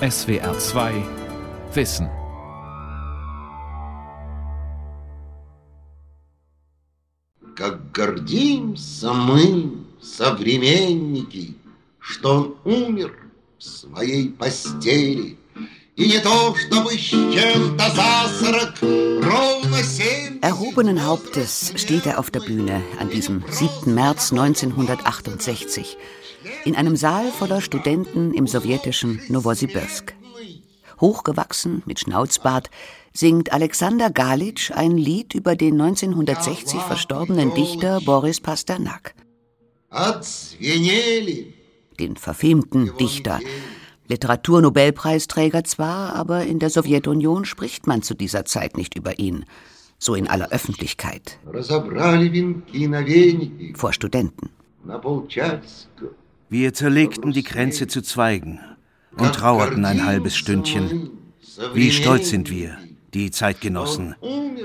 SWR 2 Wissen. Как гордимся мы, современники, что он умер в своей постели. И не то, чтобы с чем-то за сорок, ровно семь... Erhobenen Hauptes steht er auf der Bühne an diesem 7. März 1968 in einem Saal voller Studenten im sowjetischen Novosibirsk. Hochgewachsen mit Schnauzbart singt Alexander Galitsch ein Lied über den 1960 verstorbenen Dichter Boris Pasternak. Den verfemten Dichter. Literaturnobelpreisträger zwar, aber in der Sowjetunion spricht man zu dieser Zeit nicht über ihn. So in aller Öffentlichkeit. Vor Studenten. Wir zerlegten die Kränze zu Zweigen und trauerten ein halbes Stündchen. Wie stolz sind wir, die Zeitgenossen,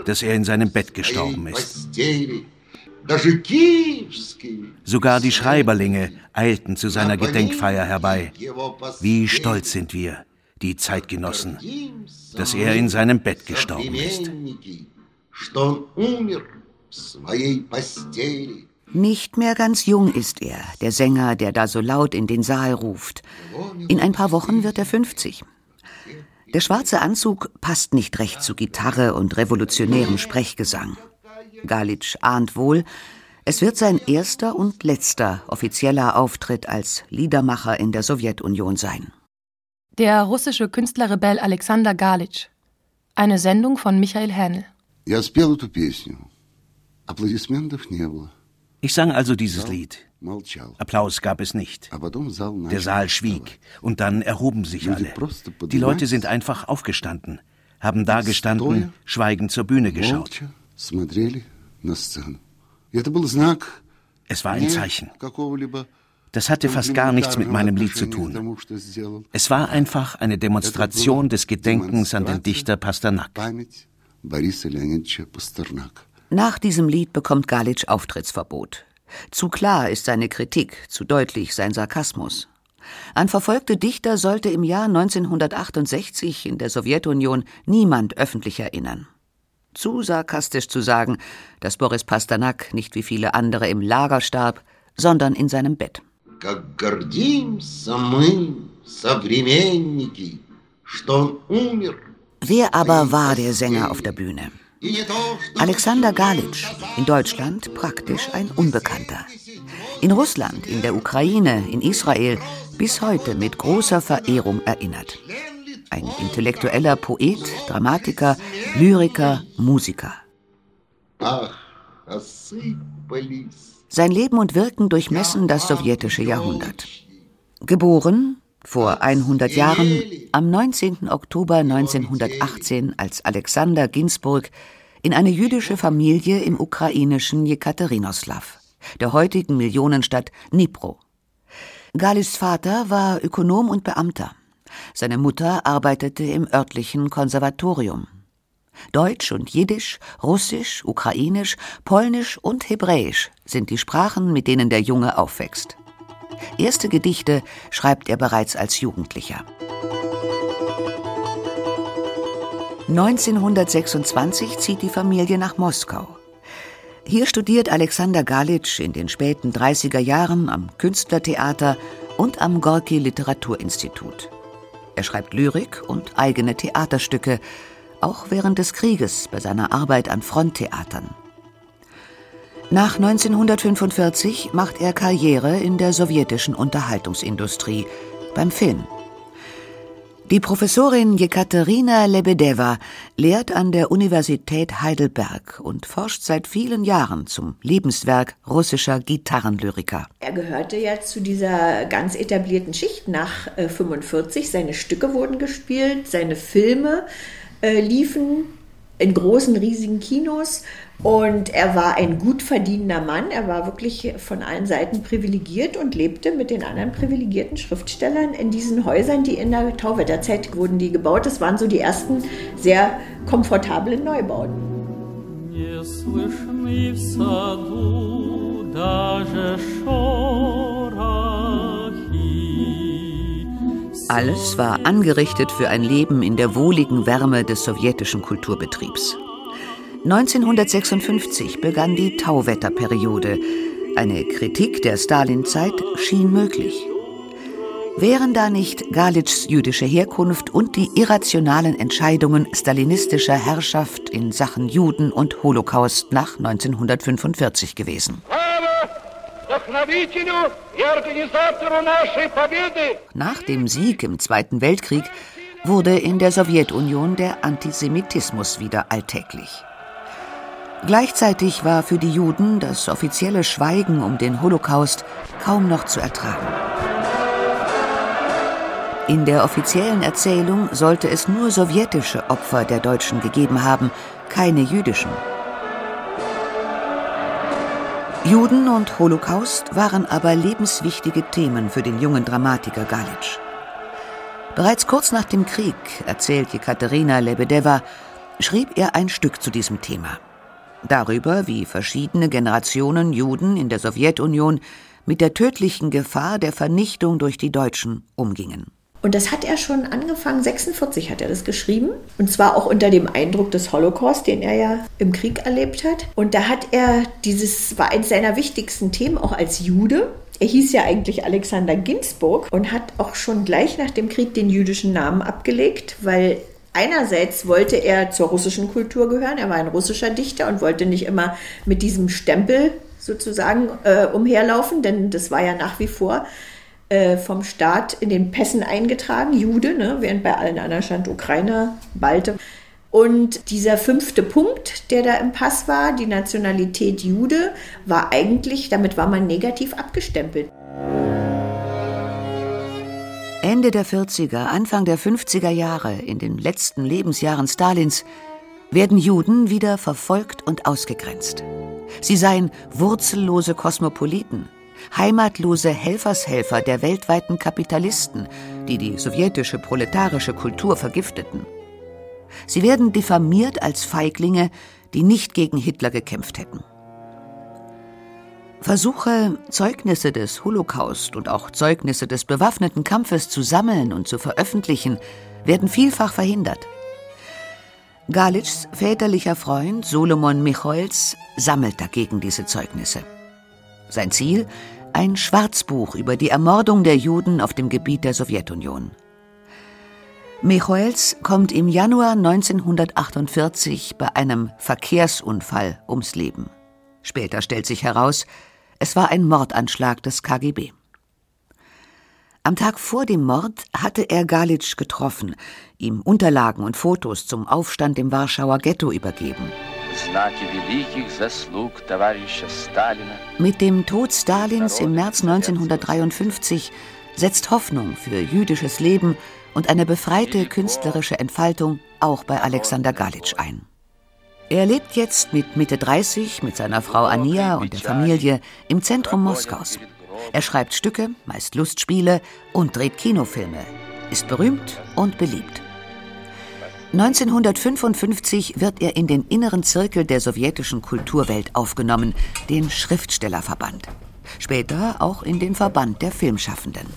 dass er in seinem Bett gestorben ist. Sogar die Schreiberlinge eilten zu seiner Gedenkfeier herbei. Wie stolz sind wir, die Zeitgenossen, dass er in seinem Bett gestorben ist. Nicht mehr ganz jung ist er, der Sänger, der da so laut in den Saal ruft. In ein paar Wochen wird er 50. Der schwarze Anzug passt nicht recht zu Gitarre und revolutionärem Sprechgesang. Galitsch ahnt wohl, es wird sein erster und letzter offizieller Auftritt als Liedermacher in der Sowjetunion sein. Der russische Künstlerrebell Alexander Galitsch. Eine Sendung von Michael Hähnel. Ich sang also dieses Lied. Applaus gab es nicht. Der Saal schwieg und dann erhoben sich alle. Die Leute sind einfach aufgestanden, haben da gestanden, schweigend zur Bühne geschaut. Es war ein Zeichen. Das hatte fast gar nichts mit meinem Lied zu tun. Es war einfach eine Demonstration des Gedenkens an den Dichter Pasternak. Nach diesem Lied bekommt Galitsch Auftrittsverbot. Zu klar ist seine Kritik, zu deutlich sein Sarkasmus. An verfolgte Dichter sollte im Jahr 1968 in der Sowjetunion niemand öffentlich erinnern. Zu sarkastisch zu sagen, dass Boris Pasternak nicht wie viele andere im Lager starb, sondern in seinem Bett. Wer aber war der Sänger auf der Bühne? Alexander Galitsch, in Deutschland praktisch ein Unbekannter. In Russland, in der Ukraine, in Israel bis heute mit großer Verehrung erinnert. Ein intellektueller Poet, Dramatiker, Lyriker, Musiker. Sein Leben und Wirken durchmessen das sowjetische Jahrhundert. Geboren vor 100 Jahren am 19. Oktober 1918 als Alexander Ginsburg in eine jüdische Familie im ukrainischen Jekaterinoslav, der heutigen Millionenstadt Dnipro. Galis Vater war Ökonom und Beamter. Seine Mutter arbeitete im örtlichen Konservatorium. Deutsch und Jiddisch, Russisch, Ukrainisch, Polnisch und Hebräisch sind die Sprachen, mit denen der Junge aufwächst. Erste Gedichte schreibt er bereits als Jugendlicher. 1926 zieht die Familie nach Moskau. Hier studiert Alexander Galitsch in den späten 30er Jahren am Künstlertheater und am Gorki Literaturinstitut. Er schreibt Lyrik und eigene Theaterstücke, auch während des Krieges bei seiner Arbeit an Fronttheatern. Nach 1945 macht er Karriere in der sowjetischen Unterhaltungsindustrie, beim Film. Die Professorin Jekaterina Lebedewa lehrt an der Universität Heidelberg und forscht seit vielen Jahren zum Lebenswerk russischer Gitarrenlyriker. Er gehörte ja zu dieser ganz etablierten Schicht nach 1945. Äh, seine Stücke wurden gespielt, seine Filme äh, liefen in großen, riesigen Kinos. Und er war ein gut verdienender Mann. Er war wirklich von allen Seiten privilegiert und lebte mit den anderen privilegierten Schriftstellern in diesen Häusern, die in der Tauwetterzeit wurden die gebaut. Das waren so die ersten sehr komfortablen Neubauten. Alles war angerichtet für ein Leben in der wohligen Wärme des sowjetischen Kulturbetriebs. 1956 begann die Tauwetterperiode. Eine Kritik der Stalin-Zeit schien möglich. Wären da nicht Galitschs jüdische Herkunft und die irrationalen Entscheidungen stalinistischer Herrschaft in Sachen Juden und Holocaust nach 1945 gewesen? Nach dem Sieg im Zweiten Weltkrieg wurde in der Sowjetunion der Antisemitismus wieder alltäglich. Gleichzeitig war für die Juden das offizielle Schweigen um den Holocaust kaum noch zu ertragen. In der offiziellen Erzählung sollte es nur sowjetische Opfer der Deutschen gegeben haben, keine jüdischen. Juden und Holocaust waren aber lebenswichtige Themen für den jungen Dramatiker Galitsch. Bereits kurz nach dem Krieg, erzählt Jekaterina Lebedewa, schrieb er ein Stück zu diesem Thema. Darüber, wie verschiedene Generationen Juden in der Sowjetunion mit der tödlichen Gefahr der Vernichtung durch die Deutschen umgingen. Und das hat er schon angefangen, 46 hat er das geschrieben. Und zwar auch unter dem Eindruck des Holocaust, den er ja im Krieg erlebt hat. Und da hat er dieses, war eines seiner wichtigsten Themen, auch als Jude. Er hieß ja eigentlich Alexander Ginsburg und hat auch schon gleich nach dem Krieg den jüdischen Namen abgelegt, weil einerseits wollte er zur russischen Kultur gehören. Er war ein russischer Dichter und wollte nicht immer mit diesem Stempel sozusagen äh, umherlaufen, denn das war ja nach wie vor äh, vom Staat in den Pässen eingetragen, Jude, ne, während bei allen anderen stand Ukrainer, Balte. Und dieser fünfte Punkt, der da im Pass war, die Nationalität Jude, war eigentlich, damit war man negativ abgestempelt. Ende der 40er, Anfang der 50er Jahre, in den letzten Lebensjahren Stalins, werden Juden wieder verfolgt und ausgegrenzt. Sie seien wurzellose Kosmopoliten, heimatlose Helfershelfer der weltweiten Kapitalisten, die die sowjetische proletarische Kultur vergifteten. Sie werden diffamiert als Feiglinge, die nicht gegen Hitler gekämpft hätten. Versuche, Zeugnisse des Holocaust und auch Zeugnisse des bewaffneten Kampfes zu sammeln und zu veröffentlichen, werden vielfach verhindert. Galitschs väterlicher Freund Solomon Michoels sammelt dagegen diese Zeugnisse. Sein Ziel? Ein Schwarzbuch über die Ermordung der Juden auf dem Gebiet der Sowjetunion. Michoels kommt im Januar 1948 bei einem Verkehrsunfall ums Leben. Später stellt sich heraus, es war ein Mordanschlag des KGB. Am Tag vor dem Mord hatte er Galitsch getroffen, ihm Unterlagen und Fotos zum Aufstand im Warschauer Ghetto übergeben. Mit dem Tod Stalins im März 1953 setzt Hoffnung für jüdisches Leben und eine befreite künstlerische Entfaltung auch bei Alexander Galitsch ein. Er lebt jetzt mit Mitte 30 mit seiner Frau Ania und der Familie im Zentrum Moskaus. Er schreibt Stücke, meist Lustspiele und dreht Kinofilme, ist berühmt und beliebt. 1955 wird er in den inneren Zirkel der sowjetischen Kulturwelt aufgenommen, den Schriftstellerverband. Später auch in den Verband der Filmschaffenden.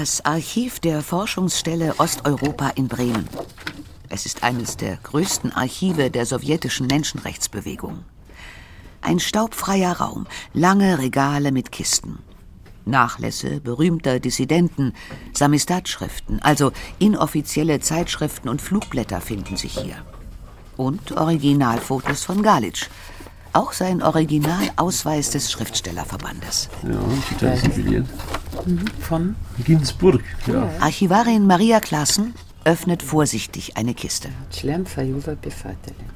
Das Archiv der Forschungsstelle Osteuropa in Bremen. Es ist eines der größten Archive der sowjetischen Menschenrechtsbewegung. Ein staubfreier Raum, lange Regale mit Kisten. Nachlässe berühmter Dissidenten, Samistat-Schriften, also inoffizielle Zeitschriften und Flugblätter finden sich hier. Und Originalfotos von Galitsch. Auch sein Originalausweis des Schriftstellerverbandes. Ja, total von Ginsburg. Ja. Archivarin Maria Klassen öffnet vorsichtig eine Kiste.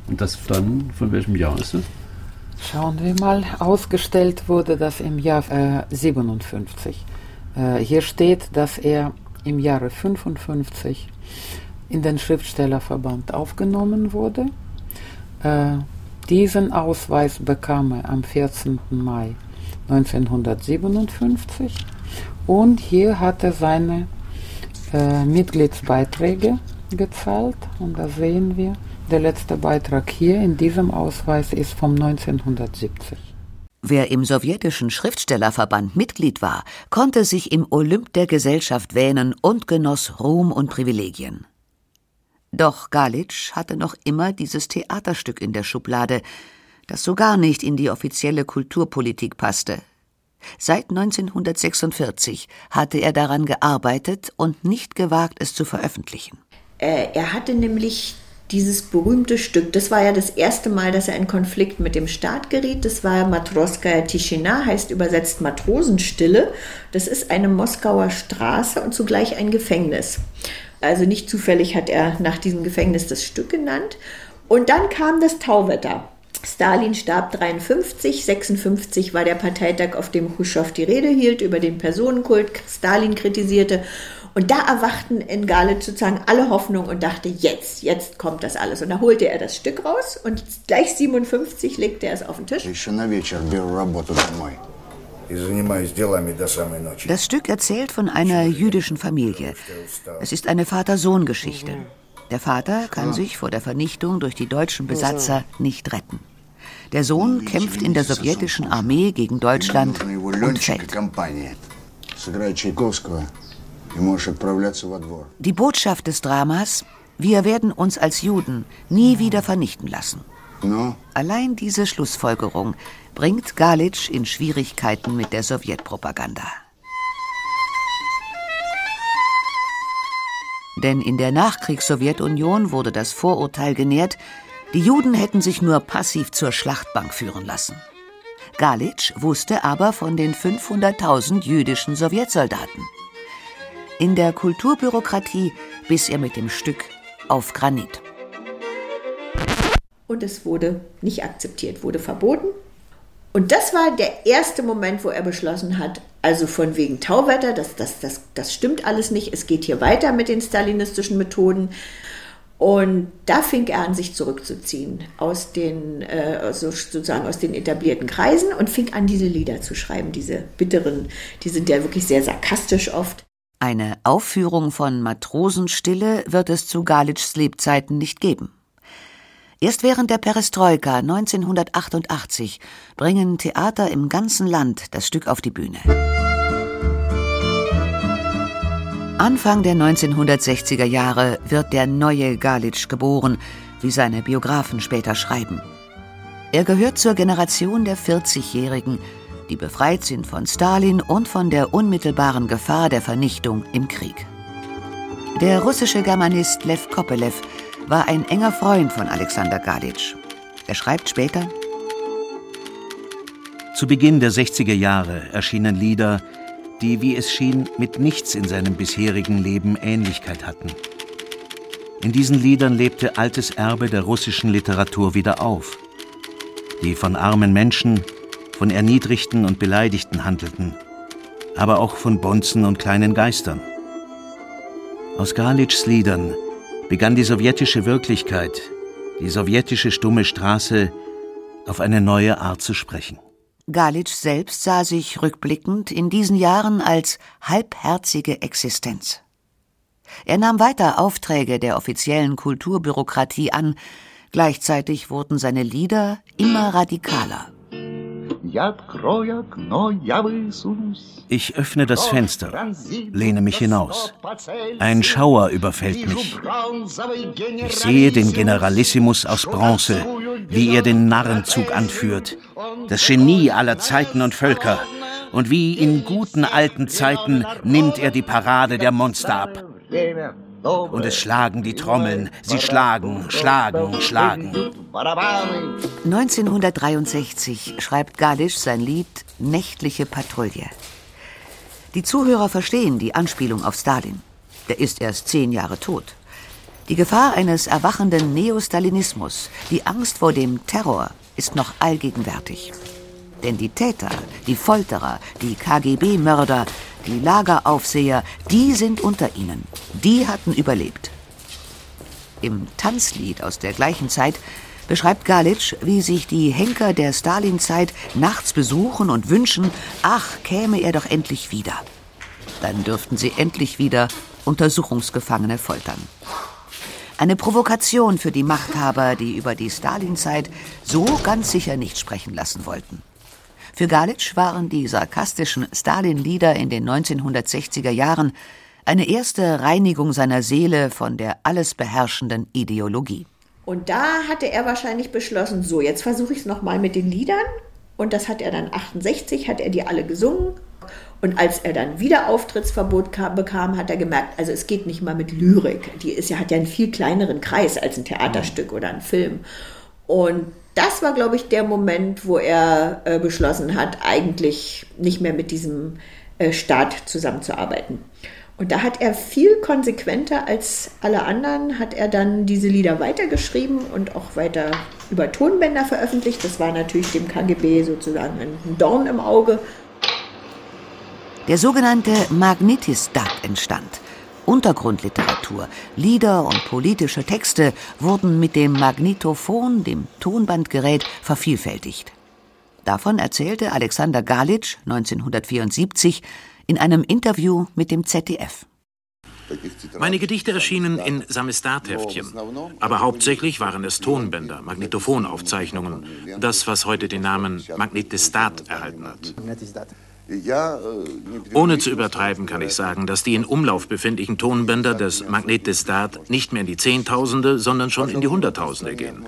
Und das dann, von welchem Jahr ist das? Schauen wir mal. Ausgestellt wurde das im Jahr äh, 57. Äh, hier steht, dass er im Jahre 55 in den Schriftstellerverband aufgenommen wurde. Äh, diesen Ausweis bekam er am 14. Mai 1957 und hier hat er seine äh, Mitgliedsbeiträge gezahlt und da sehen wir der letzte Beitrag hier in diesem Ausweis ist vom 1970. Wer im sowjetischen Schriftstellerverband Mitglied war, konnte sich im Olymp der Gesellschaft wähnen und genoss Ruhm und Privilegien. Doch Galitsch hatte noch immer dieses Theaterstück in der Schublade, das so gar nicht in die offizielle Kulturpolitik passte. Seit 1946 hatte er daran gearbeitet und nicht gewagt, es zu veröffentlichen. Äh, er hatte nämlich dieses berühmte Stück, das war ja das erste Mal, dass er in Konflikt mit dem Staat geriet. Das war Matroskaya Tischina, heißt übersetzt Matrosenstille. Das ist eine Moskauer Straße und zugleich ein Gefängnis. Also nicht zufällig hat er nach diesem Gefängnis das Stück genannt. Und dann kam das Tauwetter. Stalin starb 53, 56 war der Parteitag, auf dem Khrushchev die Rede hielt, über den Personenkult Stalin kritisierte. Und da erwachten in Galitsch sozusagen alle Hoffnung und dachte, jetzt, jetzt kommt das alles. Und da holte er das Stück raus und gleich 57 legte er es auf den Tisch. Das Stück erzählt von einer jüdischen Familie. Es ist eine Vater-Sohn-Geschichte. Der Vater kann sich vor der Vernichtung durch die deutschen Besatzer nicht retten. Der Sohn kämpft in der sowjetischen Armee gegen Deutschland und fällt. Die Botschaft des Dramas, wir werden uns als Juden nie wieder vernichten lassen. Allein diese Schlussfolgerung bringt Galitsch in Schwierigkeiten mit der Sowjetpropaganda. Denn in der Nachkriegs-Sowjetunion wurde das Vorurteil genährt, die Juden hätten sich nur passiv zur Schlachtbank führen lassen. Galitsch wusste aber von den 500.000 jüdischen Sowjetsoldaten. In der Kulturbürokratie biss er mit dem Stück auf Granit. Und es wurde nicht akzeptiert, wurde verboten. Und das war der erste Moment, wo er beschlossen hat, also von wegen Tauwetter, das, das, das, das stimmt alles nicht, es geht hier weiter mit den stalinistischen Methoden. Und da fing er an, sich zurückzuziehen aus den, äh, sozusagen aus den etablierten Kreisen und fing an, diese Lieder zu schreiben, diese bitteren, die sind ja wirklich sehr sarkastisch oft. Eine Aufführung von Matrosenstille wird es zu Galitschs Lebzeiten nicht geben. Erst während der Perestroika 1988 bringen Theater im ganzen Land das Stück auf die Bühne. Anfang der 1960er Jahre wird der neue Galitsch geboren, wie seine Biografen später schreiben. Er gehört zur Generation der 40-Jährigen, die befreit sind von Stalin und von der unmittelbaren Gefahr der Vernichtung im Krieg. Der russische Germanist Lev Kopelev war ein enger Freund von Alexander Galitsch. Er schreibt später: Zu Beginn der 60er Jahre erschienen Lieder, die, wie es schien, mit nichts in seinem bisherigen Leben Ähnlichkeit hatten. In diesen Liedern lebte altes Erbe der russischen Literatur wieder auf, die von armen Menschen, von Erniedrigten und Beleidigten handelten, aber auch von Bonzen und kleinen Geistern. Aus Galitschs Liedern begann die sowjetische Wirklichkeit, die sowjetische stumme Straße, auf eine neue Art zu sprechen. Galitsch selbst sah sich rückblickend in diesen Jahren als halbherzige Existenz. Er nahm weiter Aufträge der offiziellen Kulturbürokratie an, gleichzeitig wurden seine Lieder immer radikaler. Ich öffne das Fenster, lehne mich hinaus. Ein Schauer überfällt mich. Ich sehe den Generalissimus aus Bronze, wie er den Narrenzug anführt, das Genie aller Zeiten und Völker. Und wie in guten alten Zeiten nimmt er die Parade der Monster ab. Und es schlagen die Trommeln, sie schlagen, schlagen, schlagen. 1963 schreibt Galisch sein Lied Nächtliche Patrouille. Die Zuhörer verstehen die Anspielung auf Stalin. Der ist erst zehn Jahre tot. Die Gefahr eines erwachenden Neostalinismus, die Angst vor dem Terror ist noch allgegenwärtig. Denn die Täter, die Folterer, die KGB-Mörder, die Lageraufseher, die sind unter ihnen. Die hatten überlebt. Im Tanzlied aus der gleichen Zeit beschreibt Galitsch, wie sich die Henker der Stalinzeit nachts besuchen und wünschen, ach, käme er doch endlich wieder. Dann dürften sie endlich wieder Untersuchungsgefangene foltern. Eine Provokation für die Machthaber, die über die Stalinzeit so ganz sicher nicht sprechen lassen wollten. Für Galitsch waren die sarkastischen Stalin-Lieder in den 1960er Jahren eine erste Reinigung seiner Seele von der alles beherrschenden Ideologie. Und da hatte er wahrscheinlich beschlossen, so, jetzt versuche ich es nochmal mit den Liedern. Und das hat er dann 68, hat er die alle gesungen. Und als er dann wieder Auftrittsverbot kam, bekam, hat er gemerkt, also es geht nicht mal mit Lyrik. Die ist ja, hat ja einen viel kleineren Kreis als ein Theaterstück oder ein Film. Und das war, glaube ich, der Moment, wo er äh, beschlossen hat, eigentlich nicht mehr mit diesem äh, Staat zusammenzuarbeiten. Und da hat er viel konsequenter als alle anderen, hat er dann diese Lieder weitergeschrieben und auch weiter über Tonbänder veröffentlicht. Das war natürlich dem KGB sozusagen ein Dorn im Auge. Der sogenannte Magnetistat entstand. Untergrundliteratur, Lieder und politische Texte wurden mit dem Magnetophon, dem Tonbandgerät, vervielfältigt. Davon erzählte Alexander Galitsch 1974 in einem Interview mit dem ZDF. Meine Gedichte erschienen in Samizdat-Heftchen, aber hauptsächlich waren es Tonbänder, Magnetophonaufzeichnungen, das, was heute den Namen Magnetistat erhalten hat. Ohne zu übertreiben kann ich sagen, dass die in Umlauf befindlichen Tonbänder des Magnetestat nicht mehr in die Zehntausende, sondern schon in die Hunderttausende gehen.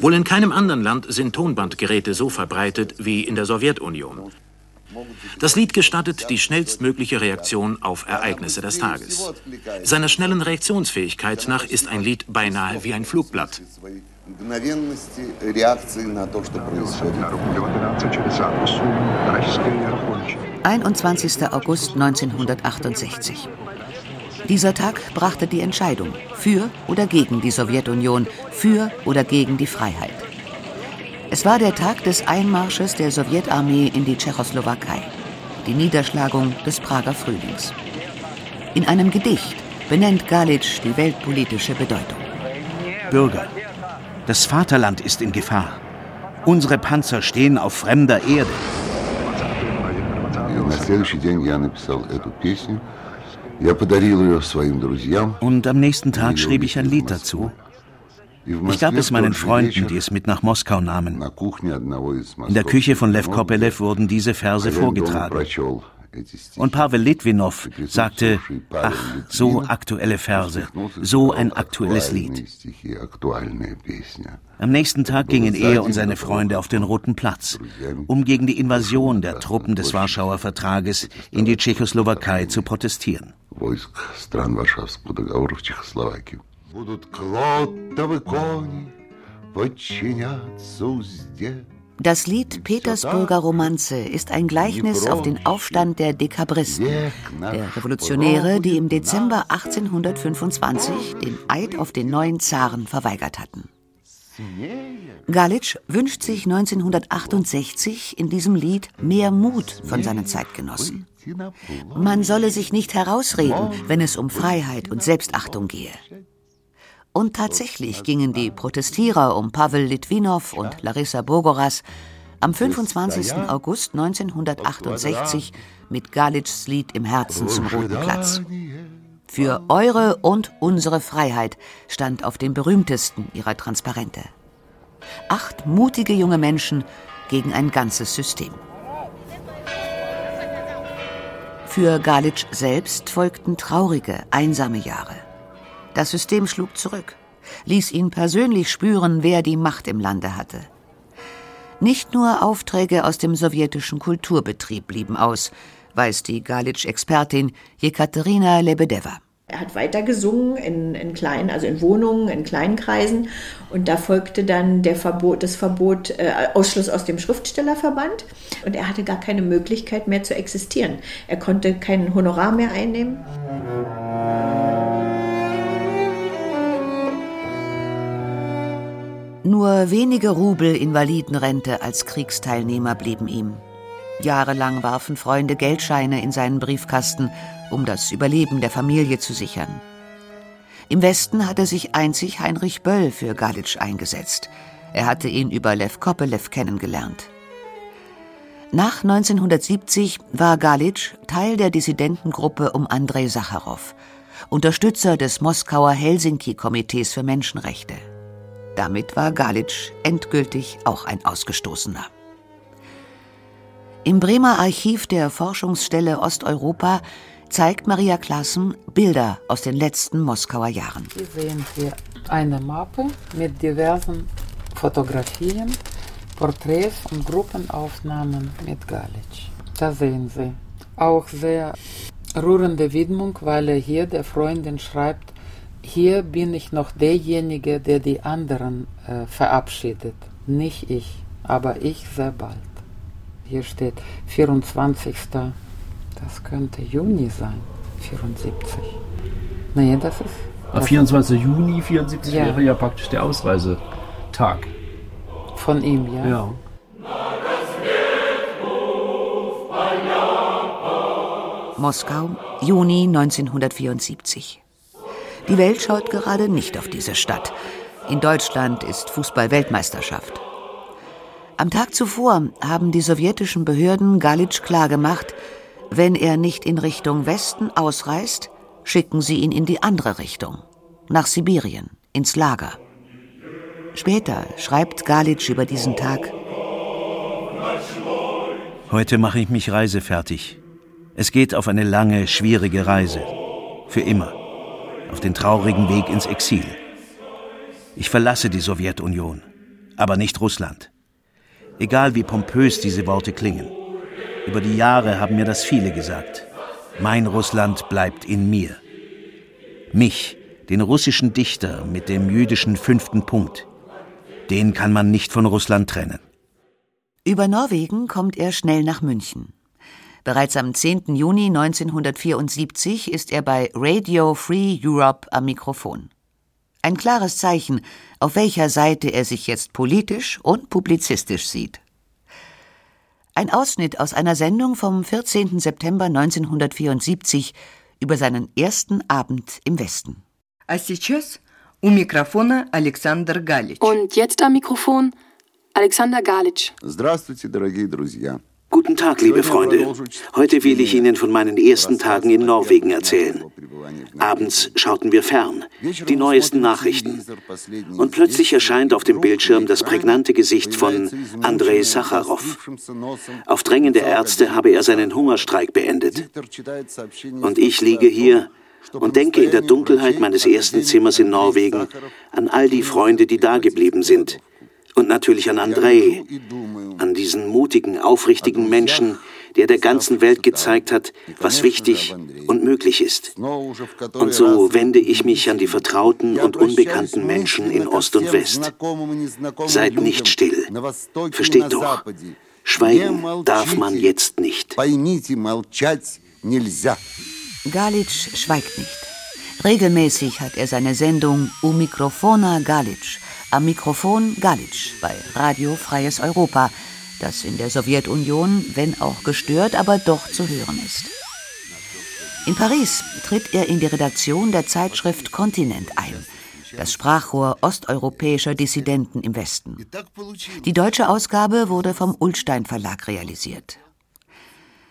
Wohl in keinem anderen Land sind Tonbandgeräte so verbreitet wie in der Sowjetunion. Das Lied gestattet die schnellstmögliche Reaktion auf Ereignisse des Tages. Seiner schnellen Reaktionsfähigkeit nach ist ein Lied beinahe wie ein Flugblatt. 21. August 1968. Dieser Tag brachte die Entscheidung für oder gegen die Sowjetunion, für oder gegen die Freiheit. Es war der Tag des Einmarsches der Sowjetarmee in die Tschechoslowakei, die Niederschlagung des Prager Frühlings. In einem Gedicht benennt Galitsch die weltpolitische Bedeutung. Bürger, das Vaterland ist in Gefahr. Unsere Panzer stehen auf fremder Erde. Und am nächsten Tag schrieb ich ein Lied dazu. Ich gab es meinen Freunden, die es mit nach Moskau nahmen. In der Küche von Lev Kopelev wurden diese Verse vorgetragen. Und Pavel Litwinow sagte, ach, so aktuelle Verse, so ein aktuelles Lied. Am nächsten Tag gingen er und seine Freunde auf den Roten Platz, um gegen die Invasion der Truppen des Warschauer Vertrages in die Tschechoslowakei zu protestieren. Будут клотовы кони подчиняться узде. Das Lied Petersburger Romanze ist ein Gleichnis auf den Aufstand der Dekabristen, der Revolutionäre, die im Dezember 1825 den Eid auf den neuen Zaren verweigert hatten. Galitsch wünscht sich 1968 in diesem Lied mehr Mut von seinen Zeitgenossen. Man solle sich nicht herausreden, wenn es um Freiheit und Selbstachtung gehe. Und tatsächlich gingen die Protestierer um Pavel Litwinow und Larissa Bogoras am 25. August 1968 mit Galitschs Lied im Herzen zum Roten Platz. Für eure und unsere Freiheit stand auf dem berühmtesten ihrer Transparente. Acht mutige junge Menschen gegen ein ganzes System. Für Galitsch selbst folgten traurige, einsame Jahre. Das System schlug zurück, ließ ihn persönlich spüren, wer die Macht im Lande hatte. Nicht nur Aufträge aus dem sowjetischen Kulturbetrieb blieben aus, weiß die Galitsch-Expertin Jekaterina Lebedewa. Er hat weiter gesungen in, in kleinen, also in Wohnungen, in kleinen Kreisen. Und da folgte dann der Verbot, das Verbot, äh, Ausschluss aus dem Schriftstellerverband. Und er hatte gar keine Möglichkeit mehr zu existieren. Er konnte kein Honorar mehr einnehmen. Nur wenige Rubel Invalidenrente als Kriegsteilnehmer blieben ihm. Jahrelang warfen Freunde Geldscheine in seinen Briefkasten, um das Überleben der Familie zu sichern. Im Westen hatte sich einzig Heinrich Böll für Galitsch eingesetzt. Er hatte ihn über Lev Kopelev kennengelernt. Nach 1970 war Galitsch Teil der Dissidentengruppe um Andrei Sacharow, Unterstützer des Moskauer Helsinki-Komitees für Menschenrechte. Damit war Galitsch endgültig auch ein Ausgestoßener. Im Bremer Archiv der Forschungsstelle Osteuropa zeigt Maria Klassen Bilder aus den letzten Moskauer Jahren. Hier sehen wir eine Mappe mit diversen Fotografien, Porträts und Gruppenaufnahmen mit Galitsch. Da sehen Sie auch sehr rührende Widmung, weil er hier der Freundin schreibt, hier bin ich noch derjenige, der die anderen äh, verabschiedet. Nicht ich, aber ich sehr bald. Hier steht 24. Das könnte Juni sein, 74. Nee, das ist. Das 24. Juni 74 ja. wäre ja praktisch der Ausreisetag. Von ihm, ja. Ja. Moskau, Juni 1974. Die Welt schaut gerade nicht auf diese Stadt. In Deutschland ist Fußball-Weltmeisterschaft. Am Tag zuvor haben die sowjetischen Behörden Galitsch klargemacht, wenn er nicht in Richtung Westen ausreist, schicken sie ihn in die andere Richtung, nach Sibirien, ins Lager. Später schreibt Galitsch über diesen Tag. Heute mache ich mich reisefertig. Es geht auf eine lange, schwierige Reise. Für immer. Auf den traurigen Weg ins Exil. Ich verlasse die Sowjetunion, aber nicht Russland. Egal wie pompös diese Worte klingen. Über die Jahre haben mir das viele gesagt. Mein Russland bleibt in mir. Mich, den russischen Dichter mit dem jüdischen fünften Punkt. Den kann man nicht von Russland trennen. Über Norwegen kommt er schnell nach München. Bereits am 10. Juni 1974 ist er bei Radio Free Europe am Mikrofon. Ein klares Zeichen, auf welcher Seite er sich jetzt politisch und publizistisch sieht. Ein Ausschnitt aus einer Sendung vom 14. September 1974 über seinen ersten Abend im Westen. Und jetzt am Mikrofon Alexander Galitsch. Здравствуйте, дорогие друзья. Guten Tag, liebe Freunde. Heute will ich Ihnen von meinen ersten Tagen in Norwegen erzählen. Abends schauten wir fern, die neuesten Nachrichten. Und plötzlich erscheint auf dem Bildschirm das prägnante Gesicht von Andrei Sacharow. Auf Drängen der Ärzte habe er seinen Hungerstreik beendet. Und ich liege hier und denke in der Dunkelheit meines ersten Zimmers in Norwegen an all die Freunde, die dageblieben sind und natürlich an Andrei, an diesen mutigen, aufrichtigen Menschen, der der ganzen Welt gezeigt hat, was wichtig und möglich ist. Und so wende ich mich an die vertrauten und unbekannten Menschen in Ost und West. Seid nicht still. Versteht doch. Schweigen darf man jetzt nicht. Galitsch schweigt nicht. Regelmäßig hat er seine Sendung U Mikrofona Galitsch am Mikrofon Galitsch bei Radio Freies Europa, das in der Sowjetunion, wenn auch gestört, aber doch zu hören ist. In Paris tritt er in die Redaktion der Zeitschrift Kontinent ein, das Sprachrohr osteuropäischer Dissidenten im Westen. Die deutsche Ausgabe wurde vom Ullstein Verlag realisiert.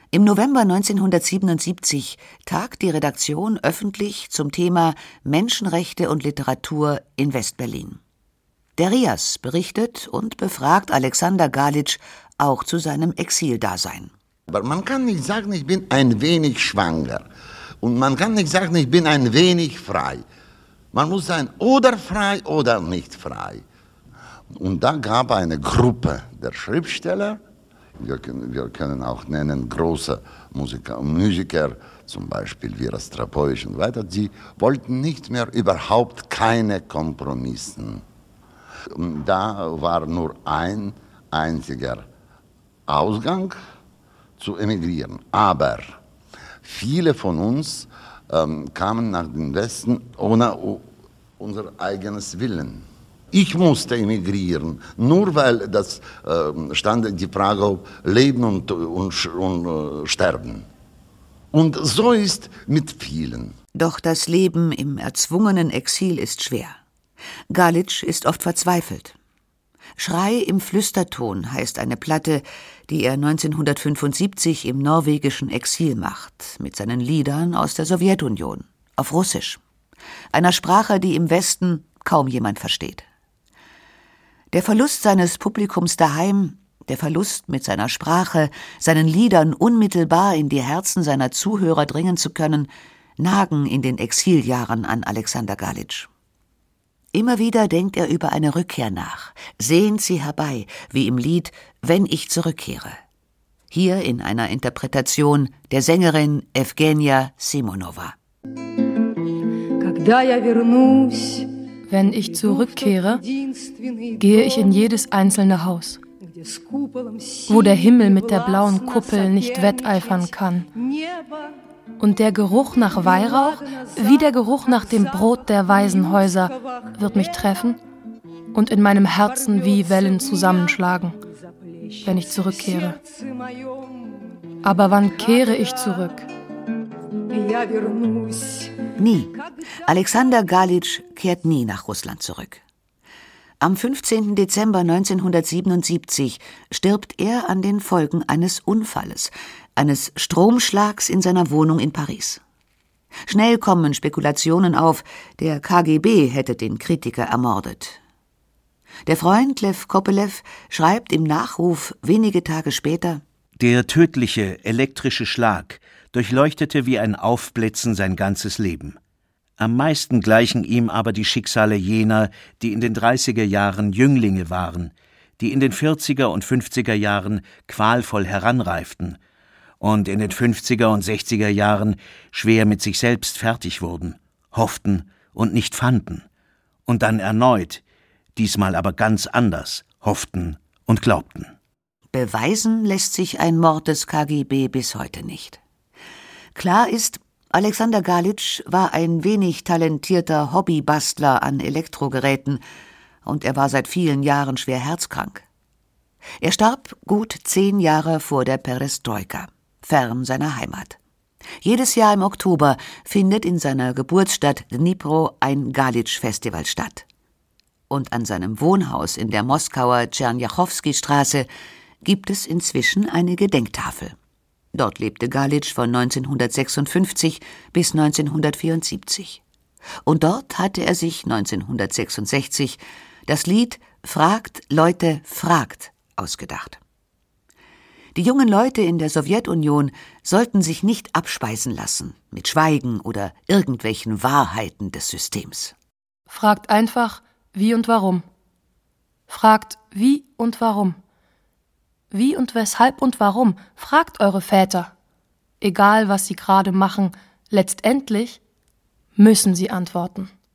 Im November 1977 tagt die Redaktion öffentlich zum Thema Menschenrechte und Literatur in Westberlin. Der Rias berichtet und befragt Alexander Galitsch auch zu seinem Exildasein. Aber man kann nicht sagen, ich bin ein wenig schwanger. Und man kann nicht sagen, ich bin ein wenig frei. Man muss sein oder frei oder nicht frei. Und da gab eine Gruppe der Schriftsteller, wir können, wir können auch nennen große Musiker, Musiker, zum Beispiel Vera Strapovic und weiter, die wollten nicht mehr überhaupt keine Kompromissen. Da war nur ein einziger Ausgang zu emigrieren. Aber viele von uns ähm, kamen nach dem Westen ohne unser eigenes Willen. Ich musste emigrieren, nur weil das äh, stand die Frage auf Leben und, und, und äh, Sterben. Und so ist mit vielen. Doch das Leben im erzwungenen Exil ist schwer. Galitsch ist oft verzweifelt. Schrei im Flüsterton heißt eine Platte, die er 1975 im norwegischen Exil macht, mit seinen Liedern aus der Sowjetunion, auf Russisch, einer Sprache, die im Westen kaum jemand versteht. Der Verlust seines Publikums daheim, Der Verlust, mit seiner Sprache, seinen Liedern unmittelbar in die Herzen seiner Zuhörer dringen zu können, nagen in den Exiljahren an Alexander Galitsch. Immer wieder denkt er über eine Rückkehr nach, sehnt sie herbei, wie im Lied Wenn ich zurückkehre. Hier in einer Interpretation der Sängerin Evgenia Simonova. Wenn ich zurückkehre, gehe ich in jedes einzelne Haus, wo der Himmel mit der blauen Kuppel nicht wetteifern kann und der Geruch nach Weihrauch, wie der Geruch nach dem Brot der Waisenhäuser, wird mich treffen und in meinem Herzen wie Wellen zusammenschlagen, wenn ich zurückkehre. Aber wann kehre ich zurück? Nie. Alexander Galitsch kehrt nie nach Russland zurück. Am 15. Dezember 1977 stirbt er an den Folgen eines Unfalles, eines Stromschlags in seiner Wohnung in Paris. Schnell kommen Spekulationen auf, der KGB hätte den Kritiker ermordet. Der Freund Lev Kopelev schreibt im Nachruf wenige Tage später Der tödliche elektrische Schlag durchleuchtete wie ein Aufblitzen sein ganzes Leben. Am meisten gleichen ihm aber die Schicksale jener, die in den 30er Jahren Jünglinge waren, die in den 40er und 50er Jahren qualvoll heranreiften und in den 50er und 60er Jahren schwer mit sich selbst fertig wurden, hofften und nicht fanden, und dann erneut, diesmal aber ganz anders, hofften und glaubten. Beweisen lässt sich ein Mord des KGB bis heute nicht. Klar ist, Alexander Galitsch war ein wenig talentierter Hobbybastler an Elektrogeräten, und er war seit vielen Jahren schwer herzkrank. Er starb gut zehn Jahre vor der Perestroika fern seiner Heimat. Jedes Jahr im Oktober findet in seiner Geburtsstadt Dnipro ein Galitsch-Festival statt. Und an seinem Wohnhaus in der Moskauer Tschernjachowski-Straße gibt es inzwischen eine Gedenktafel. Dort lebte Galitsch von 1956 bis 1974. Und dort hatte er sich 1966 das Lied Fragt Leute fragt ausgedacht. Die jungen Leute in der Sowjetunion sollten sich nicht abspeisen lassen mit Schweigen oder irgendwelchen Wahrheiten des Systems. Fragt einfach, wie und warum. Fragt, wie und warum. Wie und weshalb und warum. Fragt eure Väter. Egal, was sie gerade machen, letztendlich müssen sie antworten.